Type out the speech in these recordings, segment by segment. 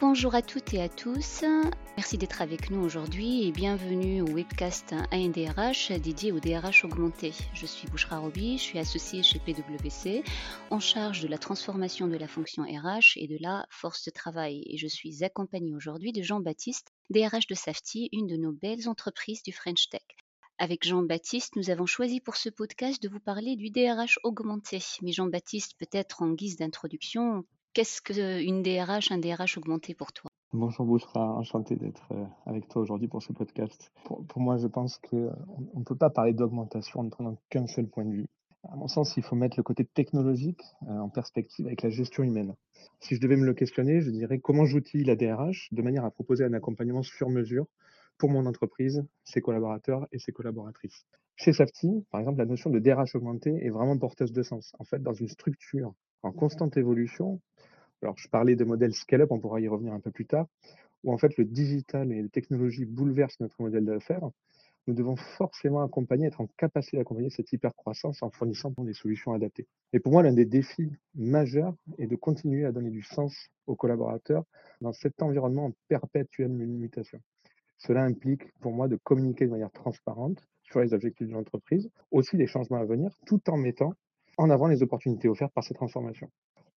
Bonjour à toutes et à tous. Merci d'être avec nous aujourd'hui et bienvenue au webcast ANDRH dédié au DRH augmenté. Je suis Bouchra Roby, je suis associée chez PwC en charge de la transformation de la fonction RH et de la force de travail. Et je suis accompagnée aujourd'hui de Jean-Baptiste, DRH de Safety, une de nos belles entreprises du French Tech. Avec Jean-Baptiste, nous avons choisi pour ce podcast de vous parler du DRH augmenté. Mais Jean-Baptiste, peut-être en guise d'introduction, Qu'est-ce qu'une DRH, un DRH augmenté pour toi? Bonjour Bouchra, enchanté d'être euh, avec toi aujourd'hui pour ce podcast. Pour, moi, je pense qu'on euh, ne peut pas parler d'augmentation en ne prenant qu'un seul point de vue. À mon sens, il faut mettre le côté technologique euh, en perspective avec la gestion humaine. Si je devais me le questionner, je dirais comment j'outille la DRH de manière à proposer un accompagnement sur mesure pour mon entreprise, ses collaborateurs et ses collaboratrices. Chez Safety, par exemple, la notion de DRH augmenté est vraiment porteuse de sens. En fait, dans une structure en constante évolution, alors, je parlais de modèle scale-up, on pourra y revenir un peu plus tard, où en fait le digital et les technologies bouleversent notre modèle d'affaires. Nous devons forcément accompagner, être en capacité d'accompagner cette hyper-croissance en fournissant des solutions adaptées. Et pour moi, l'un des défis majeurs est de continuer à donner du sens aux collaborateurs dans cet environnement en perpétuelle mutation. Cela implique pour moi de communiquer de manière transparente sur les objectifs de l'entreprise, aussi les changements à venir, tout en mettant en avant les opportunités offertes par ces transformations.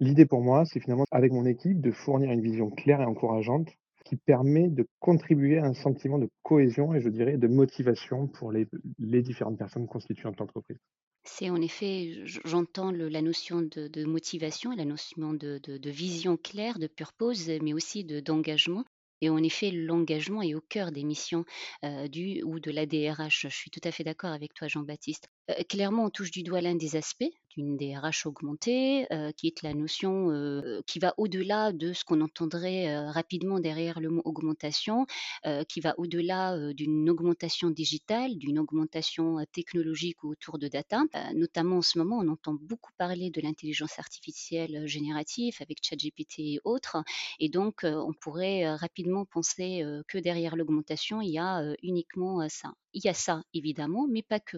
L'idée pour moi, c'est finalement, avec mon équipe, de fournir une vision claire et encourageante qui permet de contribuer à un sentiment de cohésion et je dirais de motivation pour les, différentes personnes constituantes l'entreprise. C'est en effet, j'entends la notion de, motivation et la notion de, vision claire, de purpose, mais aussi d'engagement. Et en effet, l'engagement est au cœur des missions du ou de la DRH. Je suis tout à fait d'accord avec toi, Jean-Baptiste. Clairement, on touche du doigt l'un des aspects d'une DRH augmentée, qui est la notion qui va au-delà de ce qu'on entendrait rapidement derrière le mot augmentation, qui va au-delà d'une augmentation digitale, d'une augmentation technologique autour de data. notamment en ce moment, on entend beaucoup parler de l'intelligence artificielle générative avec ChatGPT et autres. Et donc, on pourrait rapidement penser que derrière l'augmentation, il y a uniquement ça. Il y a ça, évidemment, mais pas que.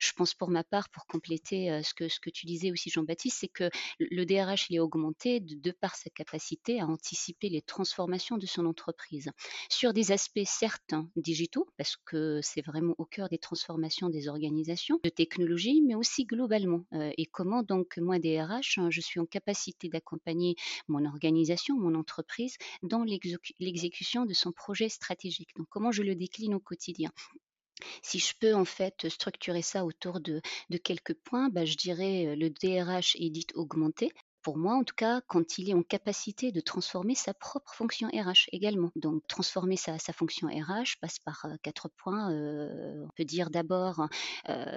Je pense pour ma part, pour compléter ce, que, ce que tu disais aussi, Jean-Baptiste, c'est que le DRH, il est augmenté de, par sa capacité à anticiper les transformations de son entreprise sur des aspects certains digitaux, parce que c'est vraiment au cœur des transformations des organisations, de technologie, mais aussi globalement. et comment donc, moi, DRH, hein, je suis en capacité d'accompagner mon organisation, mon entreprise, dans l'exécution de son projet stratégique. Donc, comment je le décline au quotidien si je peux en fait structurer ça autour de, quelques points, bah, je dirais le DRH est dit augmenté pour moi en tout cas, quand il est en capacité de transformer sa propre fonction RH également. Donc transformer sa, fonction RH passe par quatre points. on peut dire d'abord,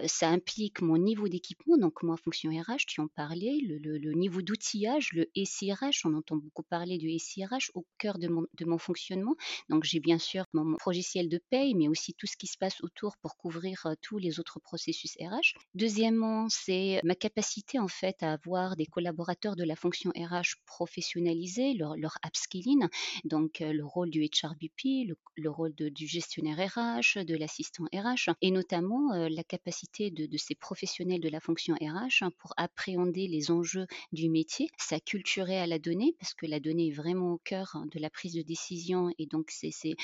ça implique mon niveau d'équipement, donc moi fonction RH, tu en parlais, le, niveau d'outillage, le SIRH, on entend beaucoup parler du SIRH au cœur de mon, mon fonctionnement. Donc j'ai bien sûr mon logiciel de paye, mais aussi tout ce qui se passe autour pour couvrir tous les autres processus RH. Deuxièmement, c'est ma capacité en fait à avoir des collaborateurs de la fonction RH professionnalisée, leur, upskilling, donc le rôle du HRBP, le, rôle du gestionnaire RH, de l'assistant RH, et notamment la capacité de, ces professionnels de la fonction RH pour appréhender les enjeux du métier, s'acculturer à la donnée, parce que la donnée est vraiment au cœur de la prise de décision, et donc c'est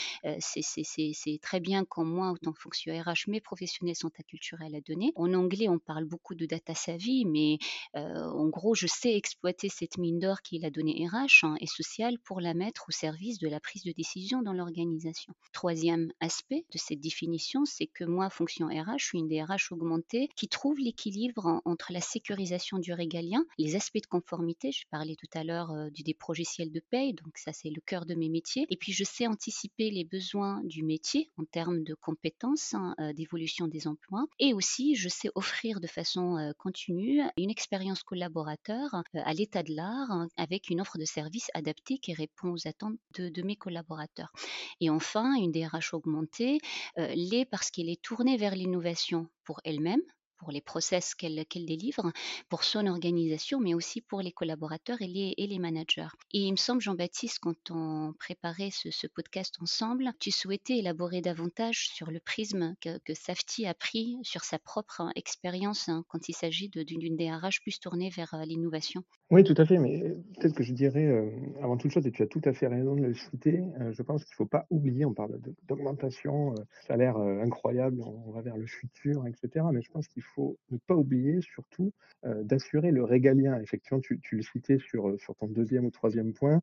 très bien qu'en moi, autant fonction RH, mes professionnels sont acculturés à la donnée. En anglais, on parle beaucoup de data savvy, mais en gros, je sais exploiter cette mine d'or qui est la donnée RH hein, et sociale pour la mettre au service de la prise de décision dans l'organisation. Troisième aspect de cette définition, c'est que moi, fonction RH, je suis une DRH augmentée qui trouve l'équilibre entre la sécurisation du régalien, les aspects de conformité, je parlais tout à l'heure euh, des progiciels de paye, donc ça c'est le cœur de mes métiers, et puis je sais anticiper les besoins du métier en termes de compétences, hein, euh, d'évolution des emplois, et aussi je sais offrir de façon euh, continue une expérience collaborateur à l'état de l'art hein, avec une offre de service adaptée qui répond aux attentes de, mes collaborateurs. Et enfin, une DRH augmentée euh, l'est parce qu'elle est tournée vers l'innovation pour elle-même, pour les process qu'elle délivre, pour son organisation, mais aussi pour les collaborateurs et les, et les managers. Et il me semble, Jean-Baptiste, quand on préparait ce, podcast ensemble, tu souhaitais élaborer davantage sur le prisme que, que Safety a pris sur sa propre expérience hein, quand il s'agit d'une DRH plus tournée vers euh, l'innovation. Oui, tout à fait, mais peut-être que je dirais, euh, avant toute chose, et tu as tout à fait raison de le citer, euh, je pense qu'il ne faut pas oublier, on parle d'augmentation, ça a l'air incroyable, on va vers le futur, etc. Mais je pense faut ne pas oublier surtout d'assurer le régalien. Effectivement, tu, le citais sur, sur ton deuxième ou troisième point,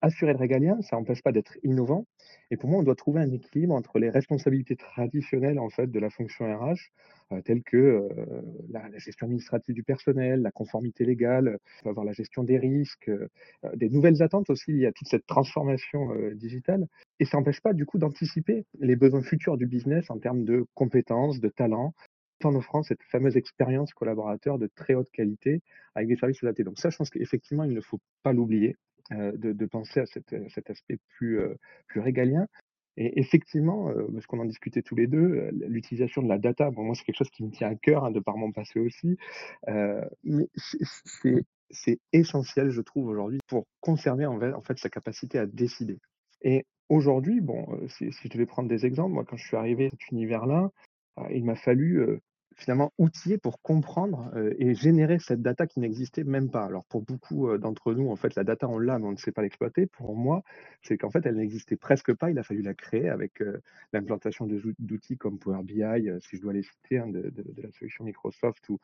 assurer le régalien, ça n'empêche pas d'être innovant. Et pour moi, on doit trouver un équilibre entre les responsabilités traditionnelles en fait de la fonction RH, euh, telles que euh, la, gestion administrative du personnel, la conformité légale, avoir la gestion des risques, euh, des nouvelles attentes aussi il y a toute cette transformation digitale. Et ça n'empêche pas du coup d'anticiper les besoins futurs du business en termes de compétences, de talents, en offrant cette fameuse expérience collaborateur de très haute qualité avec des services adaptés. Donc ça, je pense qu'effectivement, il ne faut pas l'oublier. Euh, de, penser à cet aspect plus, euh, plus régalien. Et effectivement, euh, parce qu'on en discutait tous les deux, l'utilisation de la data, bon, moi c'est quelque chose qui me tient à cœur hein, de par mon passé aussi, mais c'est essentiel, je trouve, aujourd'hui, pour conserver en fait sa capacité à décider. Et aujourd'hui, bon, si, si, je devais prendre des exemples, moi quand je suis arrivé à cet univers-là, il m'a fallu finalement outillé pour comprendre et générer cette data qui n'existait même pas. Alors pour beaucoup d'entre nous, en fait, la data on l'a, mais on ne sait pas l'exploiter. Pour moi, c'est qu'en fait, elle n'existait presque pas. Il a fallu la créer avec l'implantation d'outils comme Power BI, si je dois les citer, hein, de, la solution Microsoft ou,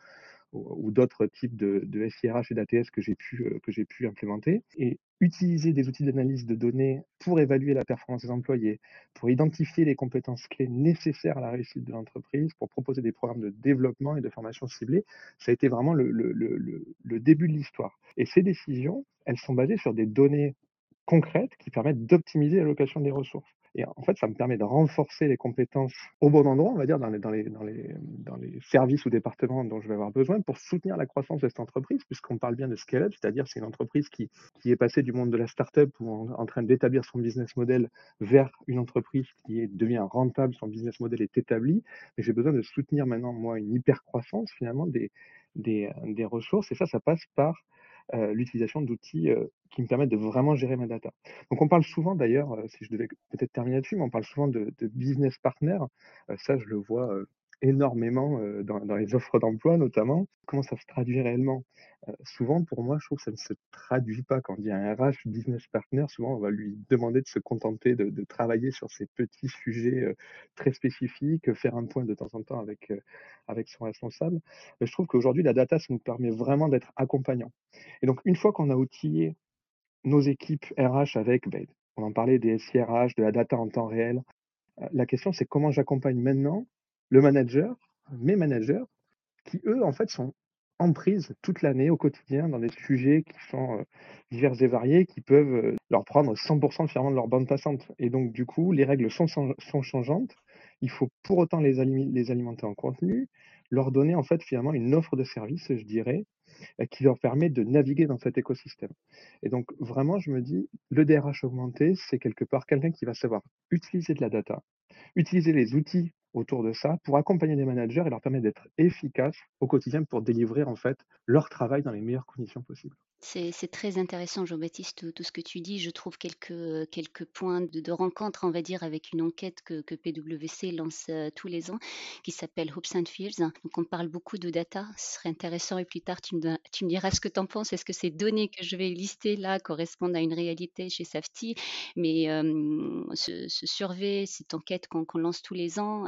ou, d'autres types de, SIRH et d'ATS que j'ai pu, que j'ai pu implémenter. Et utiliser des outils d'analyse de données pour évaluer la performance des employés, pour identifier les compétences clés nécessaires à la réussite de l'entreprise, pour proposer des programmes de développement et de formation ciblés, ça a été vraiment le, le, le, le début de l'histoire. Et ces décisions, elles sont basées sur des données concrètes qui permettent d'optimiser l'allocation des ressources. Et en fait, ça me permet de renforcer les compétences au bon endroit, on va dire, dans les, services ou départements dont je vais avoir besoin pour soutenir la croissance de cette entreprise, puisqu'on parle bien de scale-up, c'est-à-dire c'est une entreprise qui, qui est passée du monde de la start-up ou en, en train d'établir son business model vers une entreprise qui est, devient rentable, son business model est établi. Mais j'ai besoin de soutenir maintenant, moi, une hyper croissance finalement des, des, des ressources. Et ça, ça passe par euh, l'utilisation d'outils euh, qui me permettent de vraiment gérer ma data. Donc on parle souvent d'ailleurs, euh, si je devais peut-être terminer là-dessus, mais on parle souvent de, de business partner. ça, je le vois énormément dans, les offres d'emploi notamment. Comment ça se traduit réellement? Souvent, pour moi, je trouve que ça ne se traduit pas. Quand on dit un RH business partner, souvent, on va lui demander de se contenter de, travailler sur ces petits sujets très spécifiques, faire un point de temps en temps avec, avec son responsable. je trouve qu'aujourd'hui, la data, ça nous permet vraiment d'être accompagnant. Et donc, une fois qu'on a outillé nos équipes RH avec, ben, on en parlait des SIRH, de la data en temps réel, la question, c'est comment j'accompagne maintenant le manager, mes managers, qui eux, en fait, sont en prise toute l'année, au quotidien, dans des sujets qui sont euh, divers et variés, qui peuvent euh, leur prendre 100% finalement de leur bande passante. Et donc, du coup, les règles sont, sont changeantes. Il faut pour autant les, les alimenter en contenu, leur donner en fait finalement une offre de service, je dirais, euh, qui leur permet de naviguer dans cet écosystème. Et donc, vraiment, je me dis, le DRH augmenté, c'est quelque part quelqu'un qui va savoir utiliser de la data, utiliser les outils autour de ça pour accompagner les managers et leur permettre d'être efficaces au quotidien pour délivrer en fait leur travail dans les meilleures conditions possibles. C'est très intéressant, Jean-Baptiste, tout, ce que tu dis. Je trouve quelques, quelques points de, rencontre, on va dire, avec une enquête que, PwC lance euh, tous les ans, qui s'appelle Hopes and Fears. Donc, on parle beaucoup de data. Ce serait intéressant, et plus tard, tu me, diras ce que tu en penses. Est-ce que ces données que je vais lister là correspondent à une réalité chez Safety? Mais ce, survey, cette enquête qu'on lance tous les ans,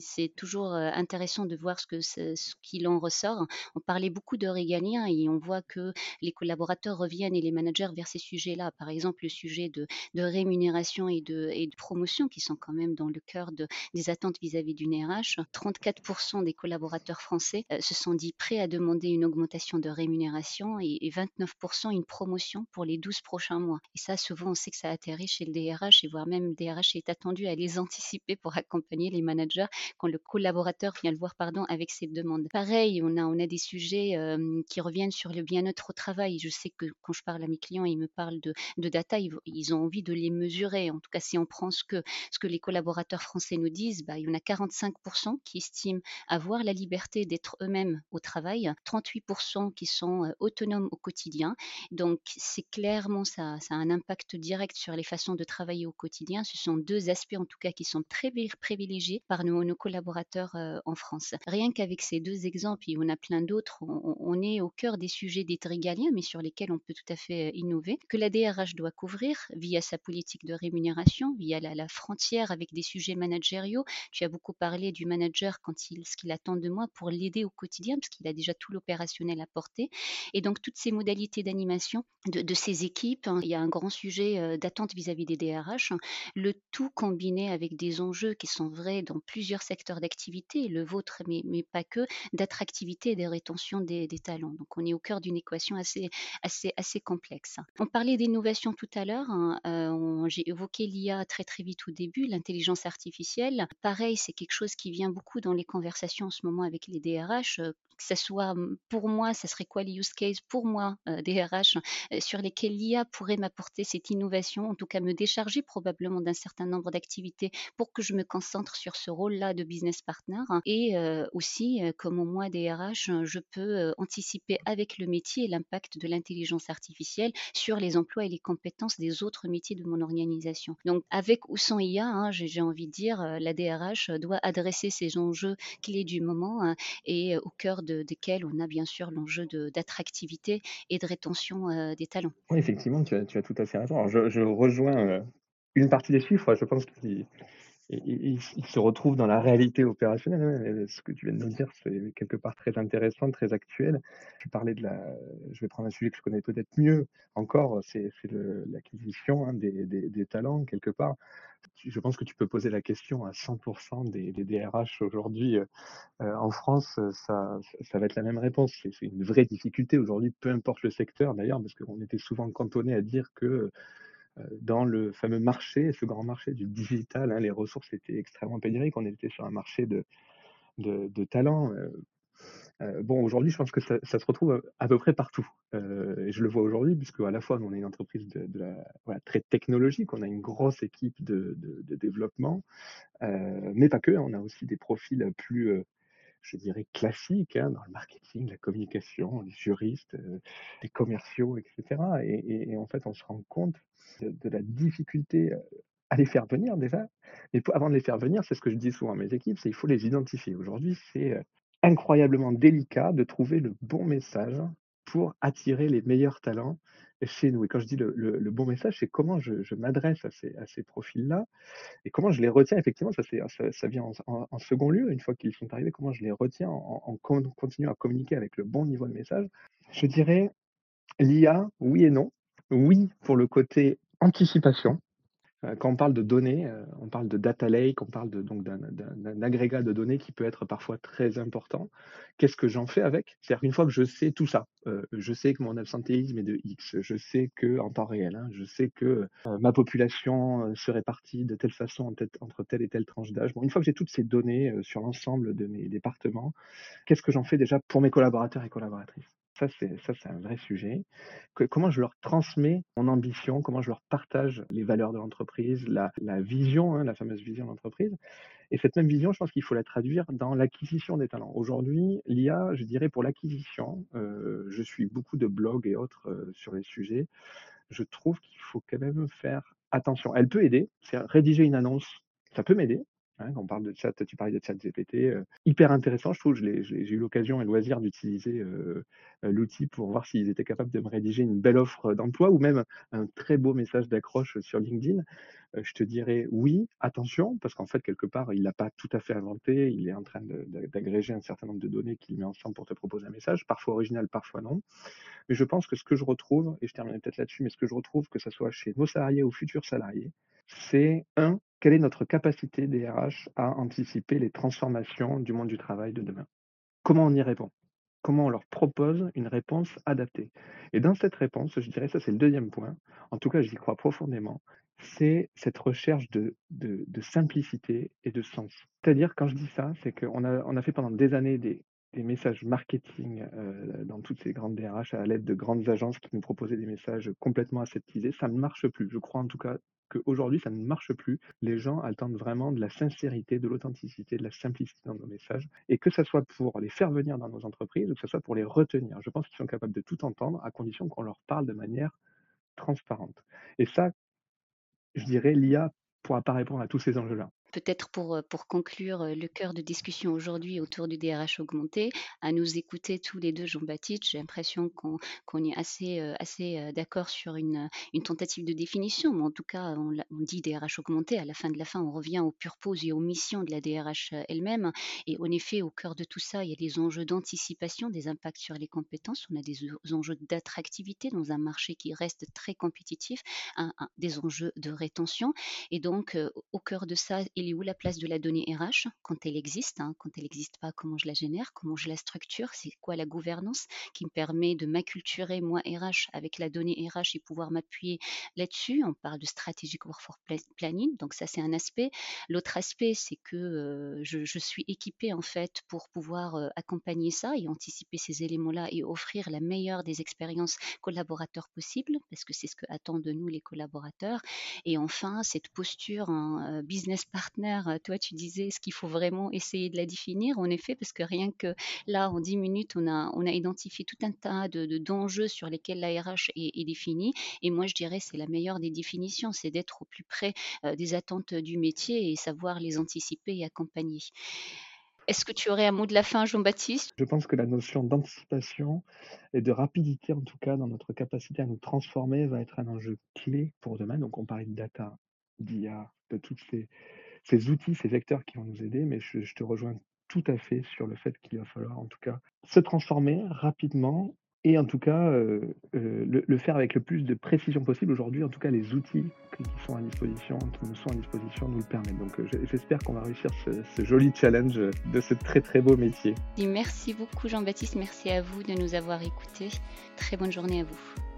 c'est toujours euh, intéressant de voir ce qu'il ce qu'il en ressort. On parlait beaucoup de régalien et on voit que les collaborateurs reviennent et les managers vers ces sujets-là. Par exemple, le sujet de, rémunération et de, promotion qui sont quand même dans le cœur de, des attentes vis-à-vis d'une RH. 34% des collaborateurs français euh, se sont dit prêts à demander une augmentation de rémunération et, 29% une promotion pour les 12 prochains mois. Et ça, souvent, on sait que ça atterrit chez le DRH et voire même le DRH est attendu à les anticiper pour accompagner les managers quand le collaborateur vient le voir pardon, avec ses demandes. Pareil, on a, on a des sujets euh, qui reviennent sur le bien-être au travail Je sais que quand je parle à mes clients, ils me parlent de, data, ils, ont envie de les mesurer. En tout cas, si on prend ce que, les collaborateurs français nous disent, bah, il y en a 45% qui estiment avoir la liberté d'être eux-mêmes au travail, 38% qui sont euh, autonomes au quotidien. Donc, c'est clairement ça, ça a un impact direct sur les façons de travailler au quotidien. Ce sont deux aspects, en tout cas, qui sont très privilégiés par nos, collaborateurs euh, en France. Rien qu'avec ces deux exemples, et on a plein d'autres, on, est au cœur des sujets d'être mais sur lesquels on peut tout à fait euh, innover, que la DRH doit couvrir via sa politique de rémunération, via la, frontière avec des sujets managériaux. Tu as beaucoup parlé du manager quand il, ce qu'il attend de moi pour l'aider au quotidien, parce qu'il a déjà tout l'opérationnel à porter. Et donc, toutes ces modalités d'animation de, ces équipes, hein, il y a un grand sujet euh, d'attente vis-à-vis des DRH, le tout combiné avec des enjeux qui sont vrais dans plusieurs secteurs d'activité, le vôtre, mais, mais pas que, d'attractivité et de rétention des, talents. Donc, on est au cœur d'une équation assez, assez, assez complexe. On parlait d'innovation tout à l'heure. Hein, euh, j'ai évoqué l'IA très, très vite au début, l'intelligence artificielle. Pareil, c'est quelque chose qui vient beaucoup dans les conversations en ce moment avec les DRH. Euh, que ce soit pour moi, ça serait quoi les use cases pour moi, DRH, sur lesquels l'IA pourrait m'apporter cette innovation, en tout cas me décharger probablement d'un certain nombre d'activités pour que je me concentre sur ce rôle-là de business partner. Et aussi, comme moi, DRH, je peux anticiper avec le métier l'impact de l'intelligence artificielle sur les emplois et les compétences des autres métiers de mon organisation. Donc, avec ou sans IA, hein, j'ai envie de dire, la DRH doit adresser ces enjeux clés du moment hein, et au cœur de, desquels on a bien sûr l'enjeu d'attractivité et de rétention des talents. Oui, effectivement, tu as, tout à fait raison. je, rejoins une partie des chiffres. Je pense il, se retrouve dans la réalité opérationnelle. Hein, ce que tu viens de nous dire, c'est quelque part très intéressant, très actuel. Je parlais de la, je vais prendre un sujet que je connais peut-être mieux encore, c'est l'acquisition hein, des, talents quelque part. Je pense que tu peux poser la question à 100% des, DRH aujourd'hui euh, en France, ça, ça va être la même réponse. C'est une vraie difficulté aujourd'hui, peu importe le secteur d'ailleurs, parce qu'on était souvent cantonné à dire que euh, dans le fameux marché, ce grand marché du digital, hein, les ressources étaient extrêmement pénuriques. On était sur un marché de, de, talents. Bon, aujourd'hui, je pense que ça, se retrouve à, peu près partout. et je le vois aujourd'hui, puisque à la fois, on est une entreprise de, très technologique, on a une grosse équipe de, développement, mais pas que. On a aussi des profils plus je dirais, classiques hein, dans le marketing, la communication, les juristes, les commerciaux, etc. et, en fait, on se rend compte de, la difficulté à les faire venir déjà. Mais avant de les faire venir, c'est ce que je dis souvent à mes équipes, c'est qu'il faut les identifier. Aujourd'hui, c'est incroyablement délicat de trouver le bon message pour attirer les meilleurs talents chez nous. Et quand je dis le, bon message, c'est comment je, m'adresse à ces, profils-là et comment je les retiens. Effectivement, ça, vient en, second lieu, une fois qu'ils sont arrivés, comment je les retiens en, en continuant à communiquer avec le bon niveau de message. Je dirais l'IA, oui et non. Oui, pour le côté anticipation. Euh, quand on parle de données, euh, on parle de data lake, on parle donc d'un agrégat de données qui peut être parfois très important. Qu'est-ce que j'en fais avec? C'est-à-dire qu'une fois que je sais tout ça, euh, je sais que mon absentéisme est de X, je sais que en temps réel, hein, je sais que ma population se répartit de telle façon entre telle et telle tranche d'âge. Bon, une fois que j'ai toutes ces données sur l'ensemble de mes départements, qu'est-ce que j'en fais déjà pour mes collaborateurs et collaboratrices? Ça, c'est ça, c'est un vrai sujet. comment je leur transmets mon ambition, comment je leur partage les valeurs de l'entreprise, la, vision, hein, la fameuse vision de l'entreprise. Et cette même vision, je pense qu'il faut la traduire dans l'acquisition des talents. Aujourd'hui, l'IA, je dirais pour l'acquisition, euh, je suis beaucoup de blogs et autres euh, sur les sujets. Je trouve qu'il faut quand même faire attention. Elle peut aider, c'est rédiger une annonce, ça peut m'aider, Hein, quand on parle de chat, tu parlais de chat GPT, euh, hyper intéressant, je trouve. J'ai eu l'occasion et le loisir d'utiliser euh, euh, l'outil pour voir s'ils étaient capables de me rédiger une belle offre d'emploi ou même un très beau message d'accroche sur LinkedIn. je te dirais oui, attention, parce qu'en fait, quelque part, il l'a pas tout à fait inventé. Il est en train d'agréger un certain nombre de données qu'il met ensemble pour te proposer un message, parfois original, parfois non. Mais je pense que ce que je retrouve, et je terminerai peut-être là-dessus, mais ce que je retrouve, que ce soit chez nos salariés ou futurs salariés, c'est un, quelle est notre capacité DRH à anticiper les transformations du monde du travail de demain? Comment on y répond? Comment on leur propose une réponse adaptée? Et dans cette réponse, je dirais, ça c'est le deuxième point, en tout cas j'y crois profondément, c'est cette recherche de, simplicité et de sens. C'est-à-dire, quand je dis ça, c'est qu'on a, fait pendant des années des, des messages marketing euh, dans toutes ces grandes DRH à l'aide de grandes agences qui nous proposaient des messages complètement aseptisés. Ça ne marche plus. Je crois en tout cas qu'aujourd'hui, ça ne marche plus. Les gens attendent vraiment de la sincérité, de l'authenticité, de la simplicité dans nos messages. Et que ce soit pour les faire venir dans nos entreprises ou que ce soit pour les retenir. Je pense qu'ils sont capables de tout entendre à condition qu'on leur parle de manière transparente. Et ça, je dirais, l'IA pourra pas répondre à tous ces enjeux-là peut-être pour, pour conclure le cœur de discussion aujourd'hui autour du DRH augmenté, à nous écouter tous les deux, Jean-Baptiste, j'ai l'impression qu'on est assez, assez d'accord sur une, une, tentative de définition, mais en tout cas, on, dit DRH augmenté, à la fin de la fin, on revient au purpose et aux missions de la DRH elle-même. Et en effet, au cœur de tout ça, il y a des enjeux d'anticipation, des impacts sur les compétences, on a des enjeux d'attractivité dans un marché qui reste très compétitif, des enjeux de rétention. Et donc, au cœur de ça, il où la place de la donnée RH quand elle existe hein, Quand elle n'existe pas, comment je la génère Comment je la structure C'est quoi la gouvernance qui me permet de m'acculturer, moi, RH, avec la donnée RH et pouvoir m'appuyer là-dessus? On parle de strategic workforce planning, donc ça, c'est un aspect. L'autre aspect, c'est que euh, je, suis équipée, en fait, pour pouvoir euh, accompagner ça et anticiper ces éléments-là et offrir la meilleure des expériences collaborateurs possibles, parce que c'est ce que attendent de nous les collaborateurs. Et enfin, cette posture en euh, business partner toi, tu disais, ce qu'il faut vraiment essayer de la définir? En effet, parce que rien que là, en 10 minutes, on a, identifié tout un tas de, d'enjeux sur lesquels la RH est, définie. Et moi, je dirais, c'est la meilleure des définitions, c'est d'être au plus près des attentes du métier et savoir les anticiper et accompagner. Est-ce que tu aurais un mot de la fin, Jean-Baptiste? Je pense que la notion d'anticipation et de rapidité, en tout cas, dans notre capacité à nous transformer, va être un enjeu clé pour demain. Donc, on parlait de data, d'IA, de toutes ces, ces outils, ces vecteurs qui vont nous aider, mais je, te rejoins tout à fait sur le fait qu'il va falloir en tout cas se transformer rapidement et en tout cas euh, euh, le, faire avec le plus de précision possible. Aujourd'hui, en tout cas, les outils qui sont à disposition, qui nous sont à disposition, nous le permettent. Donc euh, j'espère qu'on va réussir ce, ce, joli challenge de ce très très beau métier. merci beaucoup Jean-Baptiste, merci à vous de nous avoir écoutés. Très bonne journée à vous.